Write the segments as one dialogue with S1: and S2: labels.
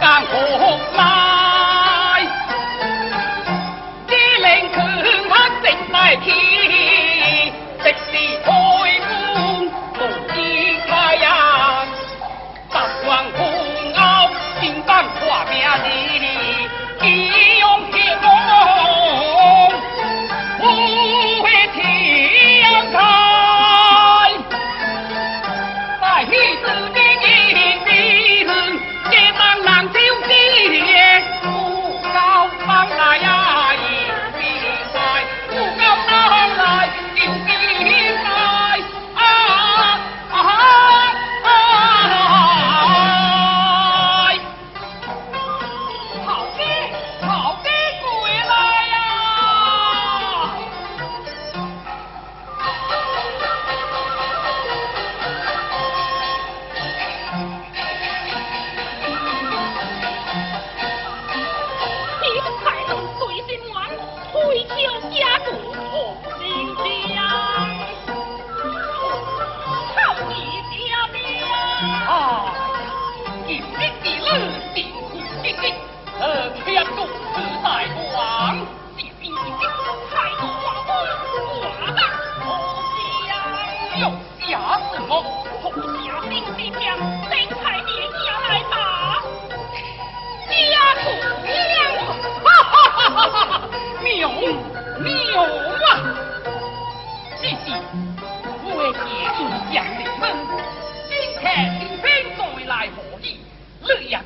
S1: 干红蜡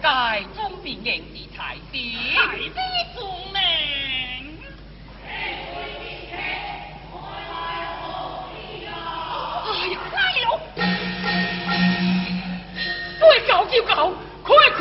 S1: 大中名言已太点，大师救命！
S2: 哎呀，来了！就，快快。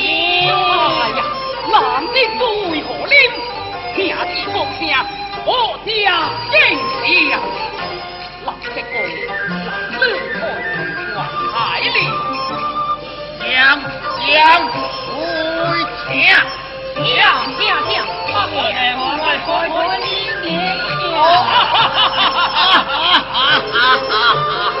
S2: 令对何令？听之国声，
S1: 我家天下。老的贵，老的贵，海里娘娘回家。娘娘娘，我来我来我你娘娘。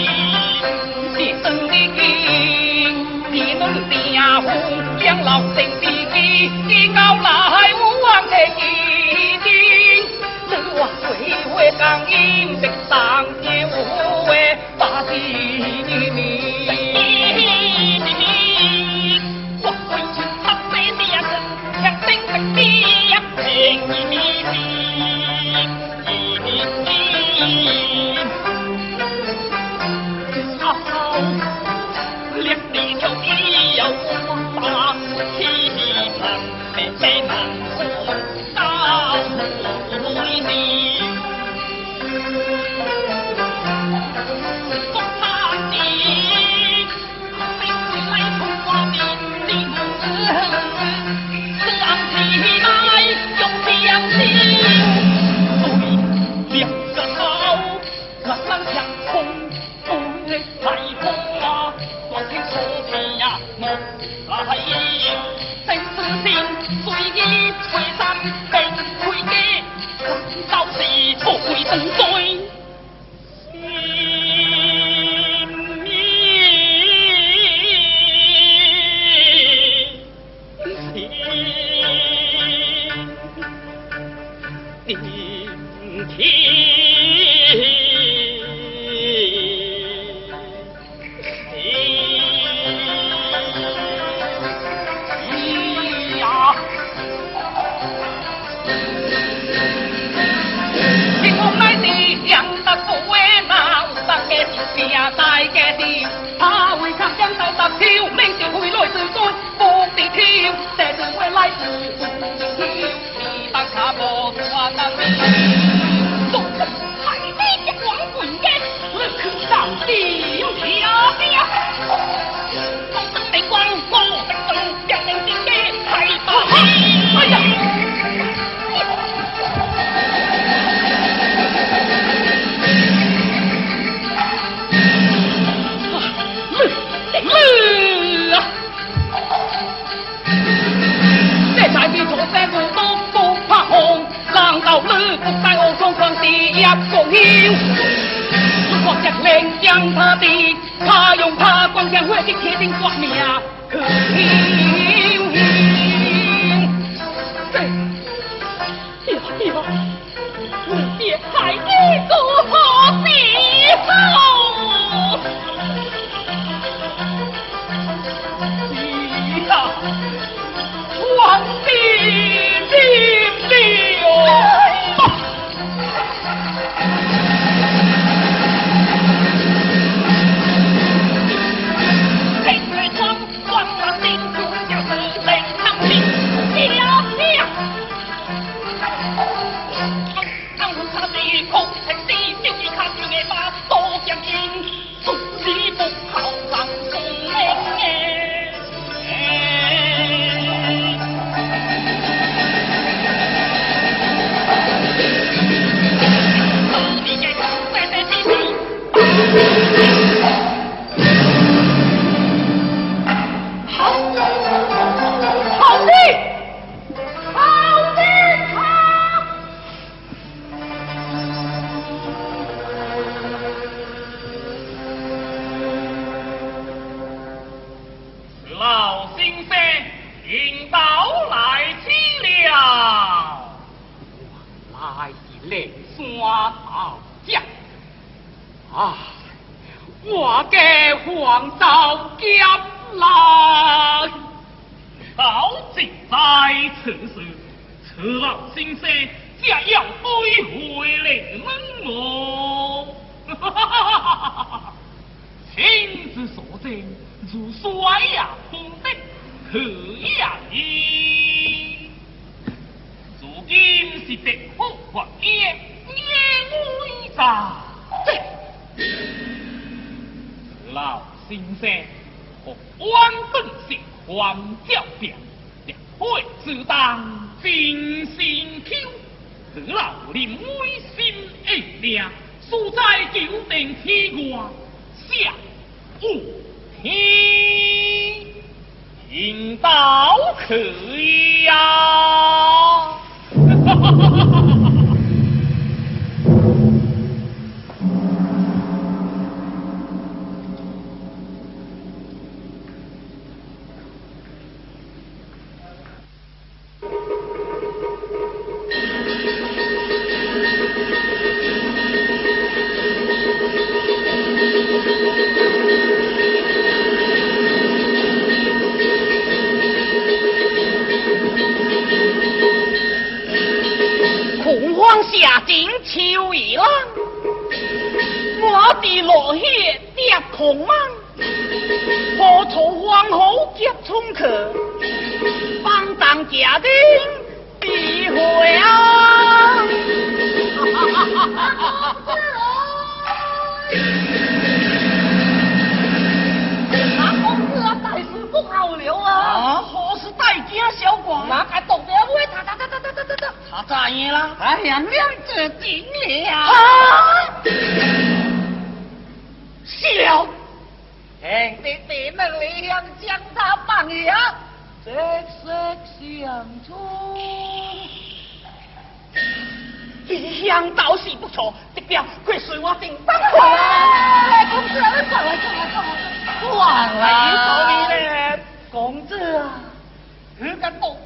S1: 将老生的给给搞来无望的一定，这话会会讲的当年我会把地你。听一听，呀！回来你不知丢弃白纱帽穿哪里众人嗨得见黄昏眼此刻早已有条件天降他地，他用他光将火的铁钉割命。
S3: 恐慌下尽秋意冷，我的落叶跌空芒，何处皇后接冲客，放荡家丁必回啊！咋样了？
S4: 俺娘子得了。
S3: 啊！小，
S4: 哎，爹爹们俩将他放下，直色想出，
S3: 这乡倒是不错，这表可随我定
S4: 当
S3: 了。
S4: 公子，来，来，来！算
S3: 了。
S4: 你，公子啊？你敢动？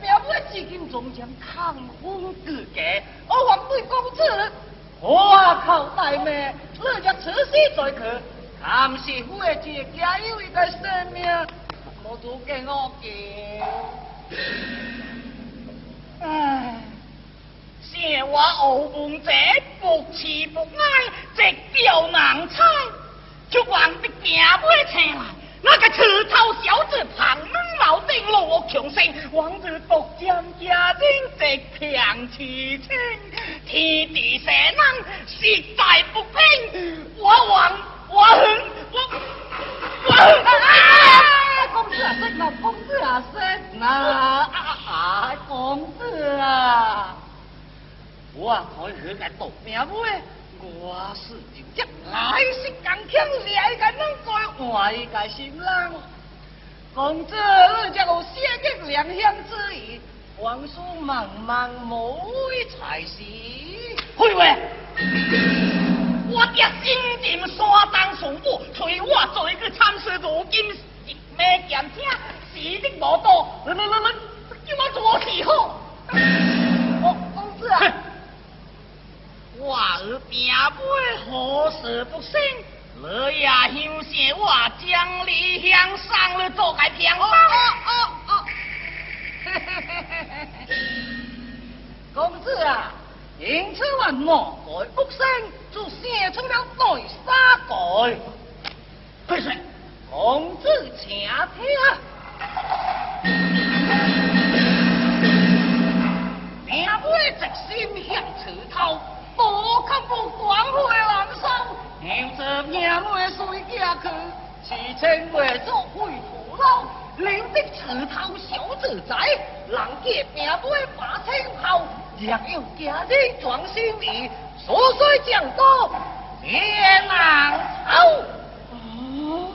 S4: 终将抗风自解，我王对公子，花靠大妹，乐家此时再去，感谢夫的姐姐有一个生命，我都给我给。
S3: 唉，谢我傲慢者不慈不爱，直吊难猜，就望得行不前。那个刺头小子旁门老顶罗强盛，往日独占家丁直强其清，天地蛇能实在不平，我王我恨我我恨
S4: 啊！公子啊，識啦！公子啊，識啦！啊，公子啊！我開佢嘅毒命會，我是只来是共欠来个难过，换伊个新人。公子则有谢吉良乡之意，皇叔茫茫无一才是。
S3: 会喂，我爹心情山东上武，催我做一个参事，如今一马兼听，死的无多，来来来，叫我做事好。
S4: 公公子啊。
S3: 我儿病妹何时不生？你也休想我将你向上了做个平
S4: 哦
S3: 哦。
S4: 哦哦！公子啊，因此我莫改不生，就写出了第三句。
S3: 快说，
S4: 公子请听。命妹直心向此头，不可不光辉人生，牛子命来随嫁去，七千未作会徒劳。临得池头小自在，人杰命来把青袍，若有今日壮心意，所需将多，也难酬。
S3: 哦，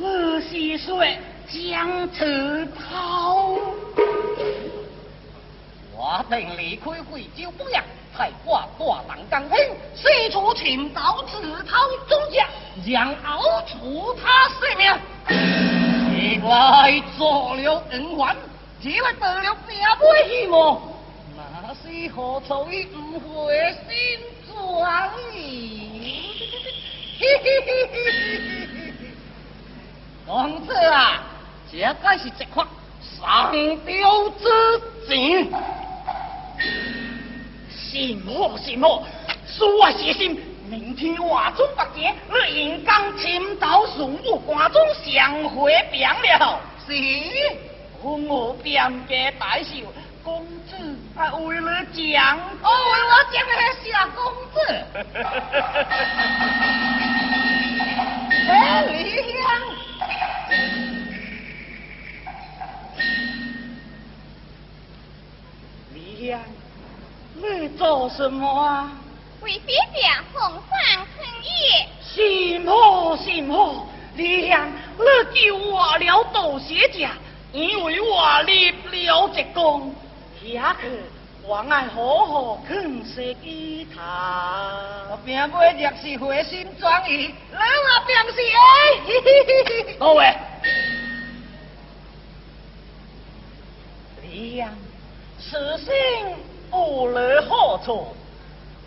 S3: 我是说将池头。
S4: 我等离开贵州不阳，太挂大当当兵，四处寻找刺头踪家，让熬出他性命。
S5: 你来做了恩还，只为得了命尾希望，那是何愁于不会心转意？公子啊，这该是一块上吊之钱。
S4: 信好信好，恕我细心。明天华中八节，你应当亲到顺武关中相会变了。
S5: 是，
S4: 我变家大寿，公子啊为了讲，
S5: 哦，为了讲那小公子。哎，李香，
S4: 李香，你做什么啊？
S6: 为爹爹奉上春夜。
S4: 幸好幸好，李香，你救我了杜小姐，因为我立了一功，下去我爱好好劝说伊他。
S5: 我并尾若是回心转意，咱也并是
S4: 哎。各位，李香，此生无了好处。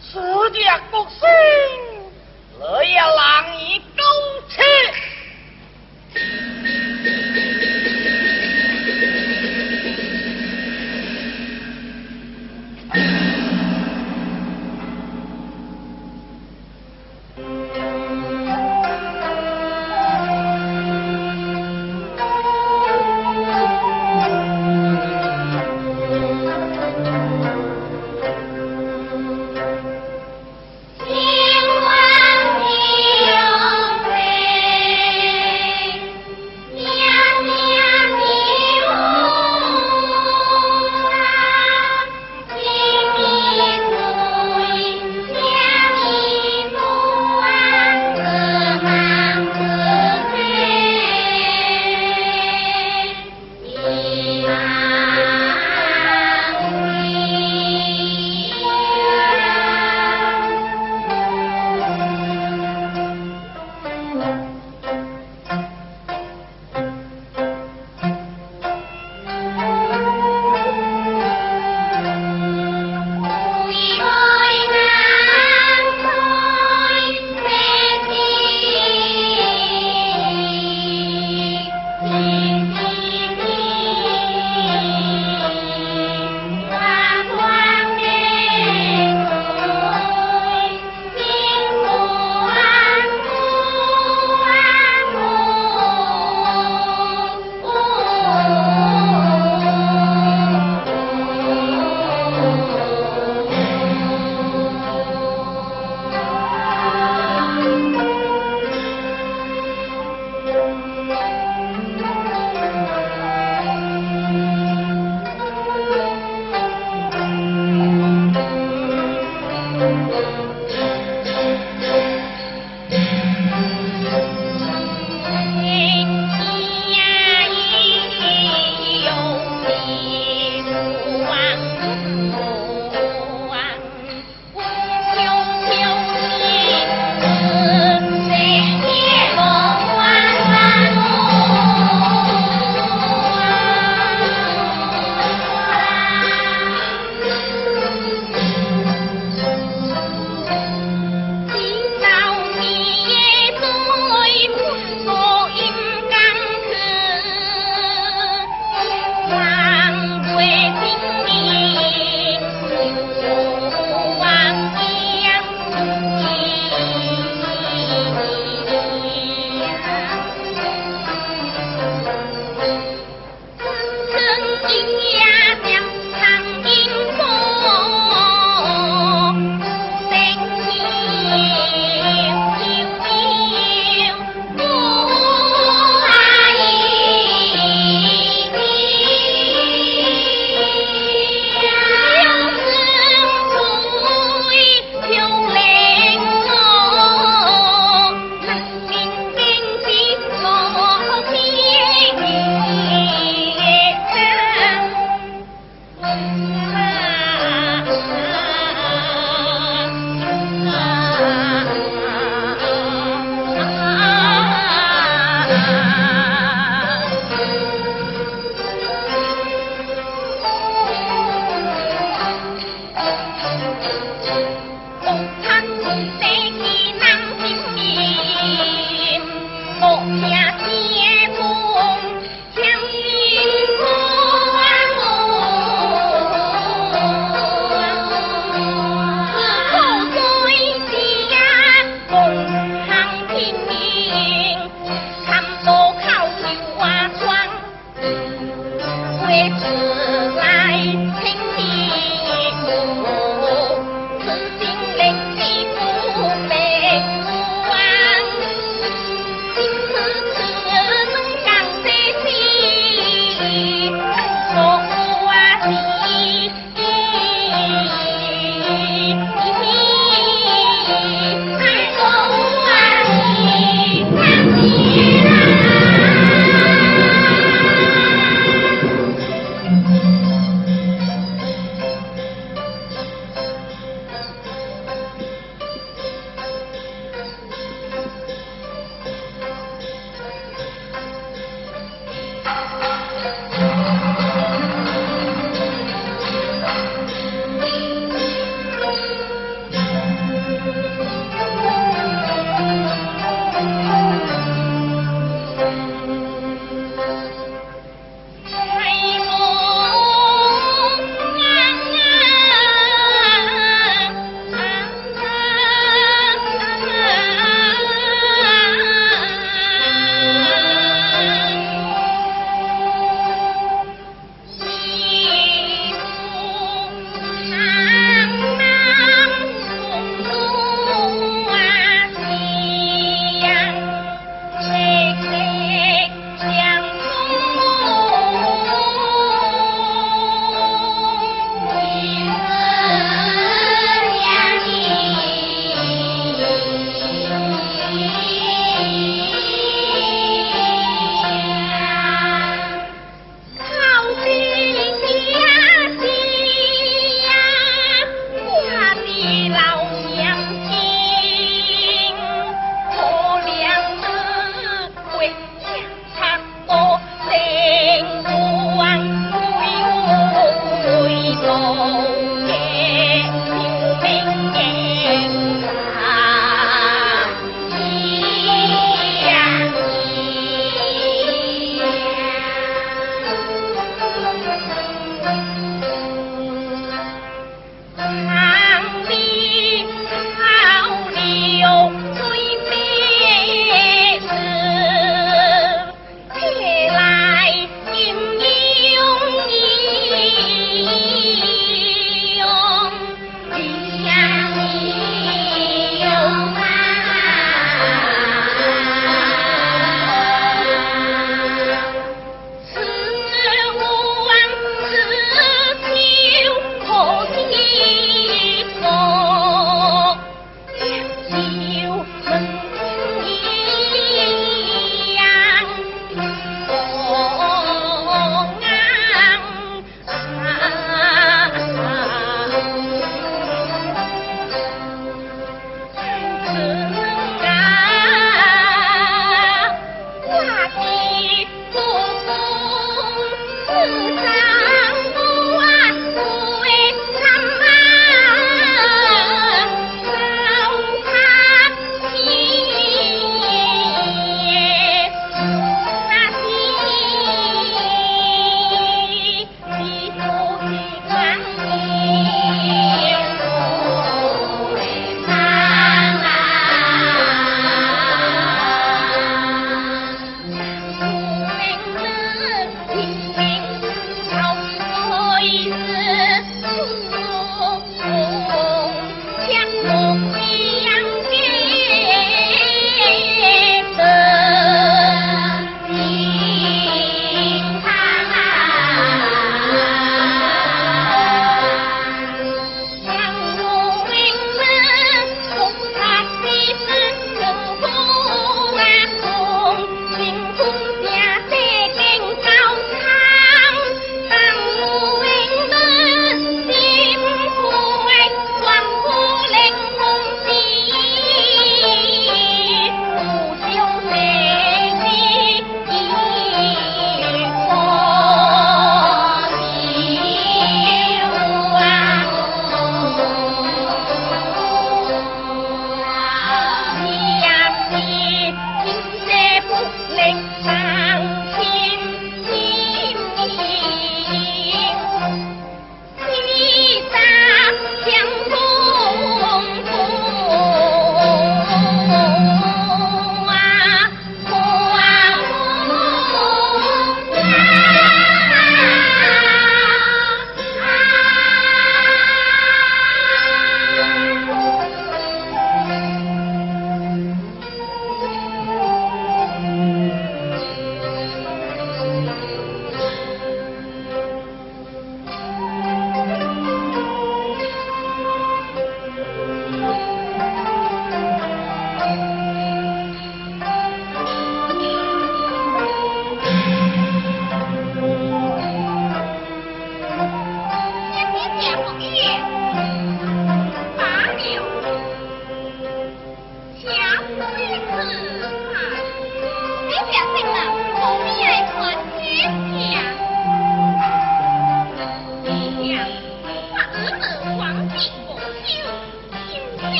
S4: 此家不生，我要让你苟且。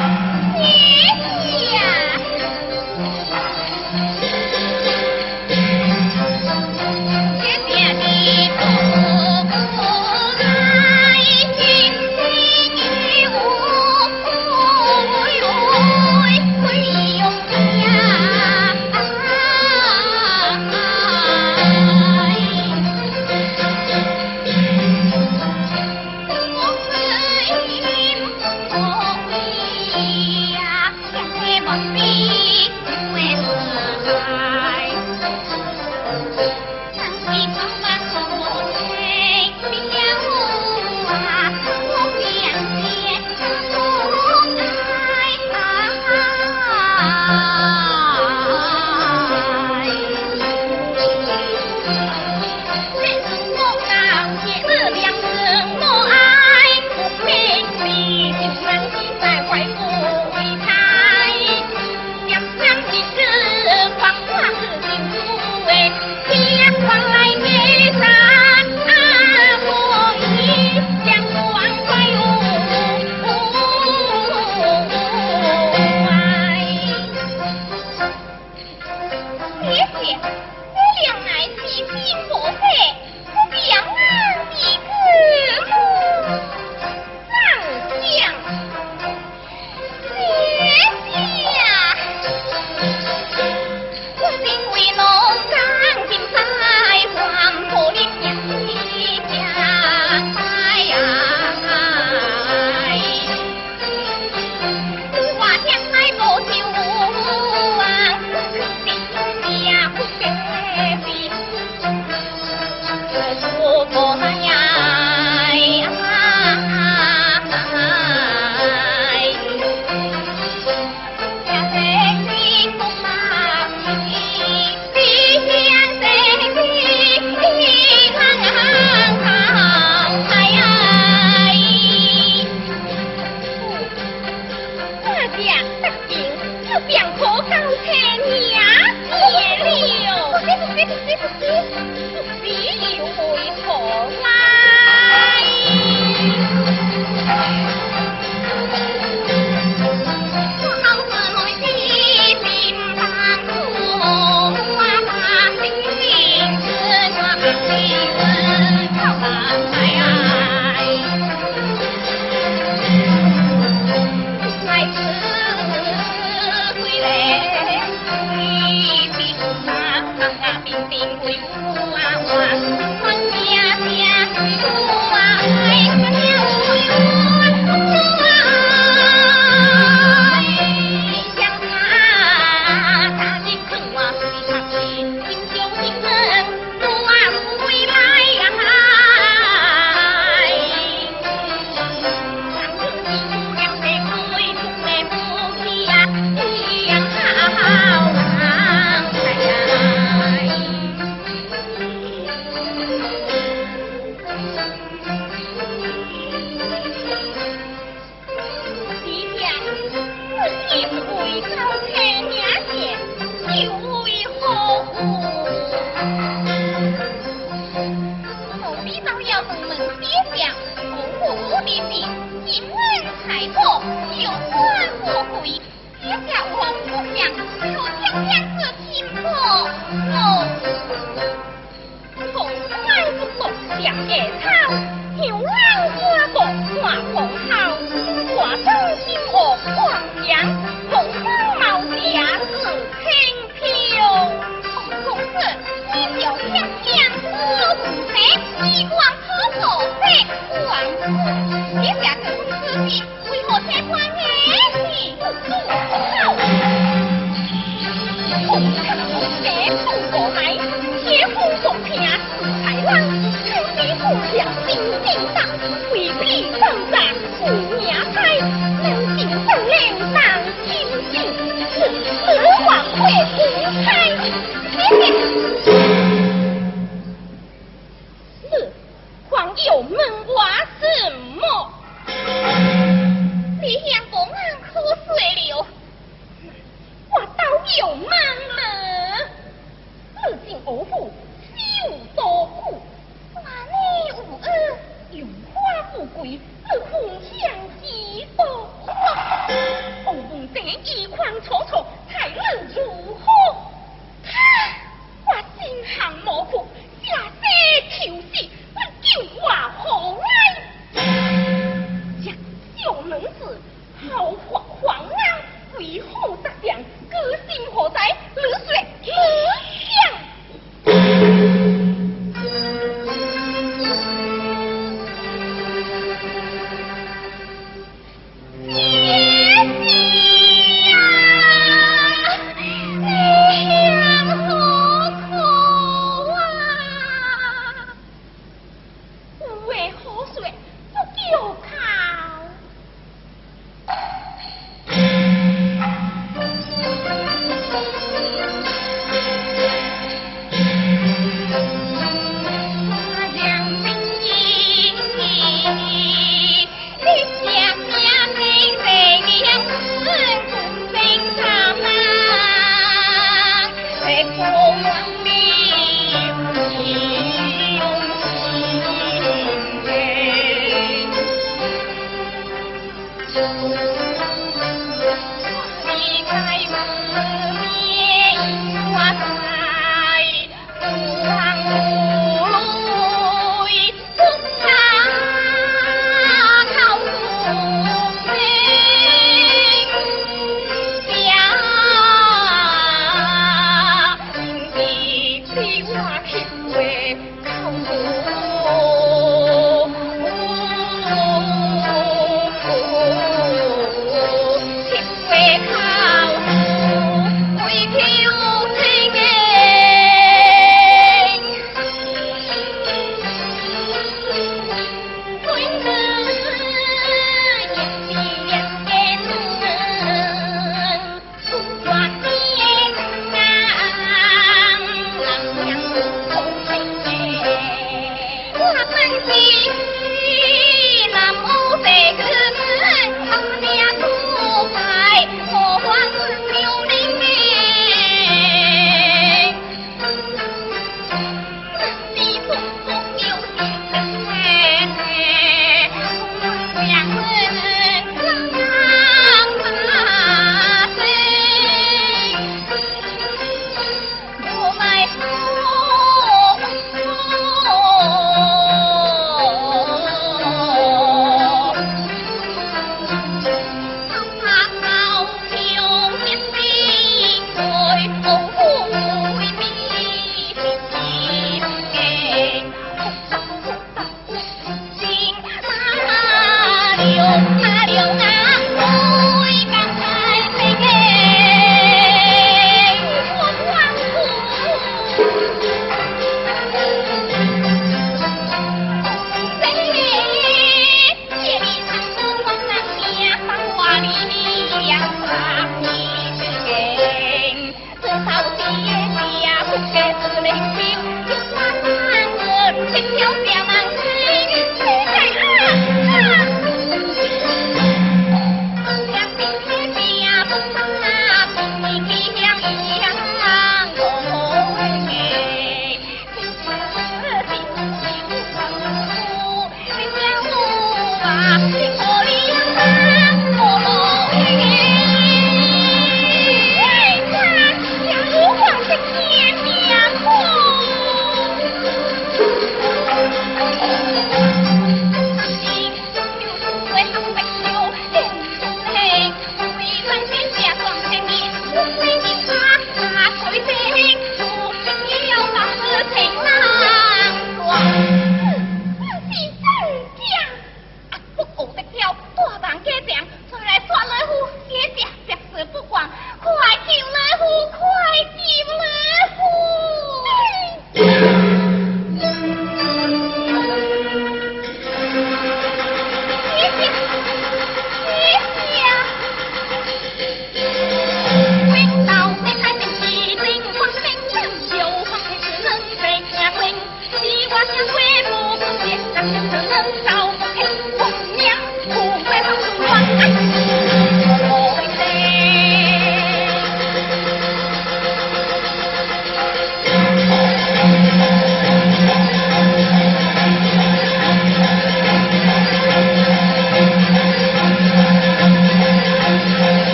S6: 我 como 华皇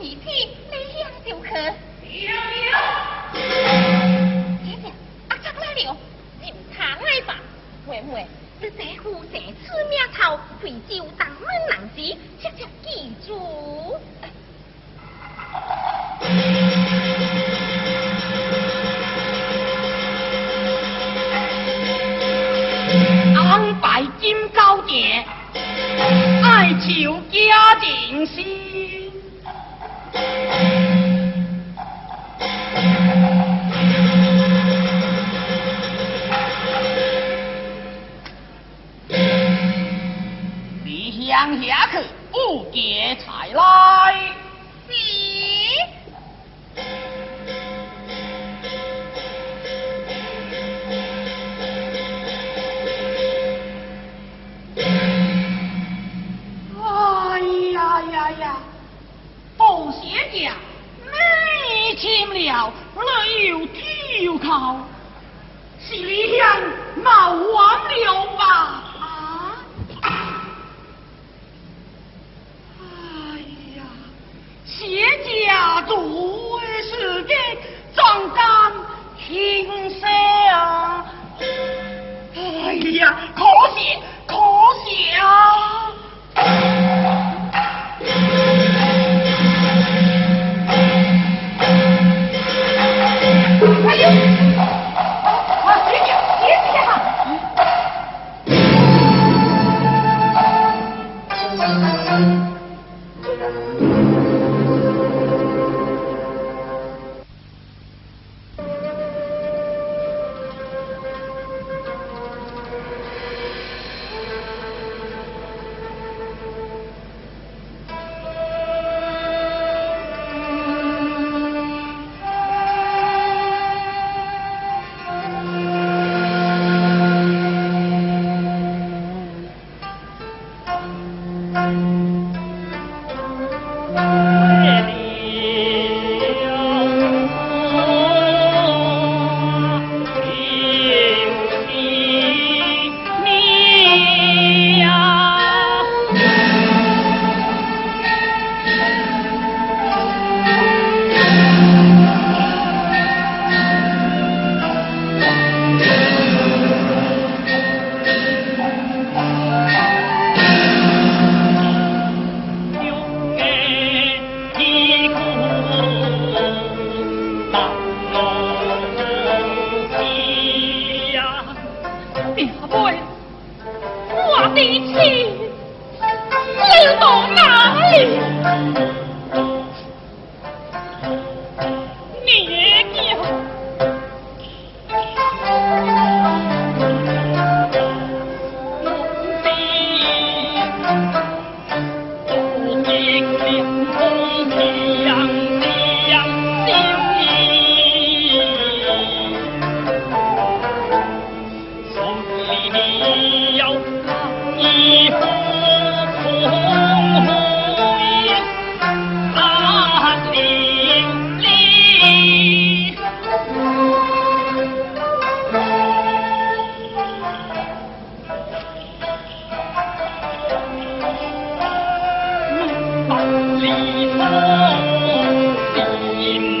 S6: 一起，你想就去。有
S4: 有。
S1: 姐姐，阿叔来了，饮茶来吧。妹妹，你这户这次名头，非州大门男
S6: 子，切切记住。安排金高点，爱求家庭心。也可不劫财啦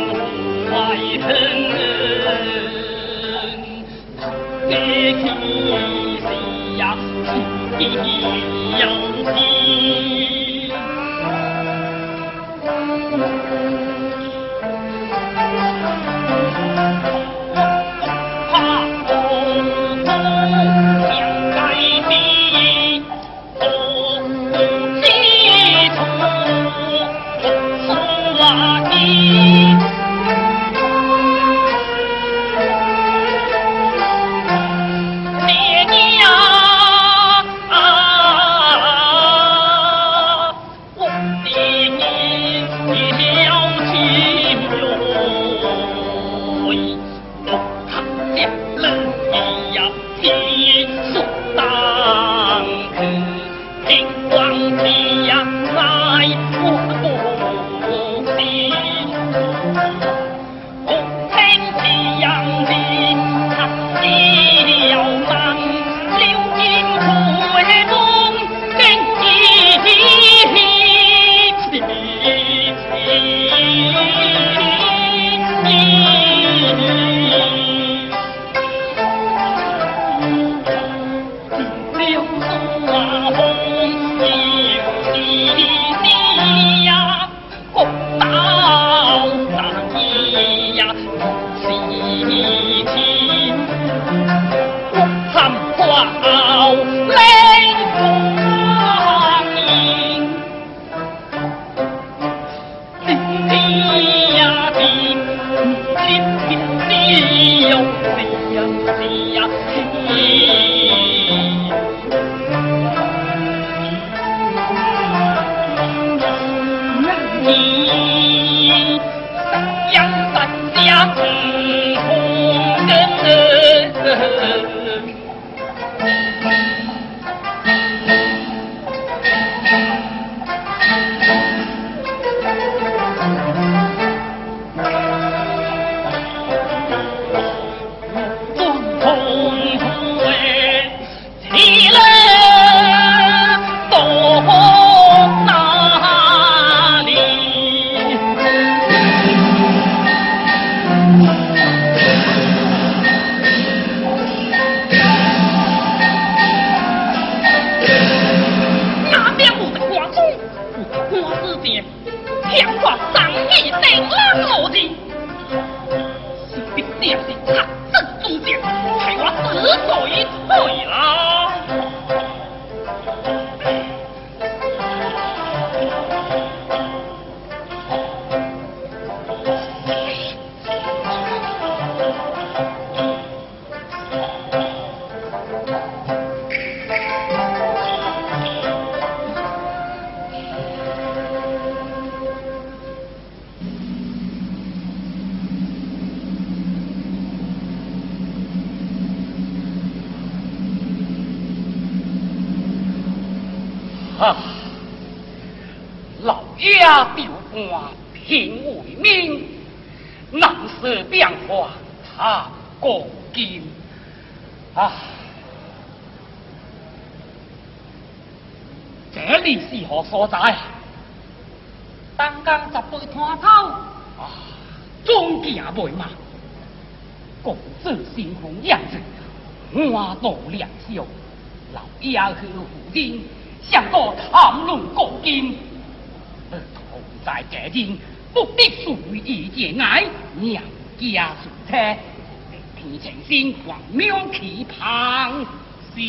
S1: 怀恨，难解其意，也是别有。タン。这新婚样子，花度良宵，老爷去夫人。想过谈论国经，而同在这人不必随意见爱，娘家属车，天情心还妙其旁是。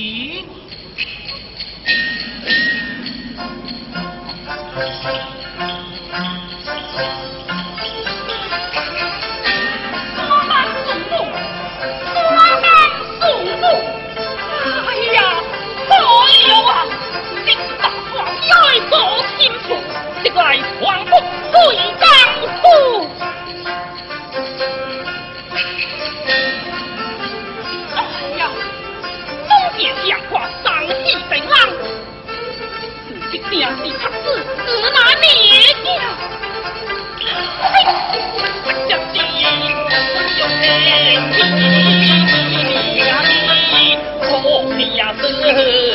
S6: 我呀是。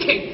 S1: speaking.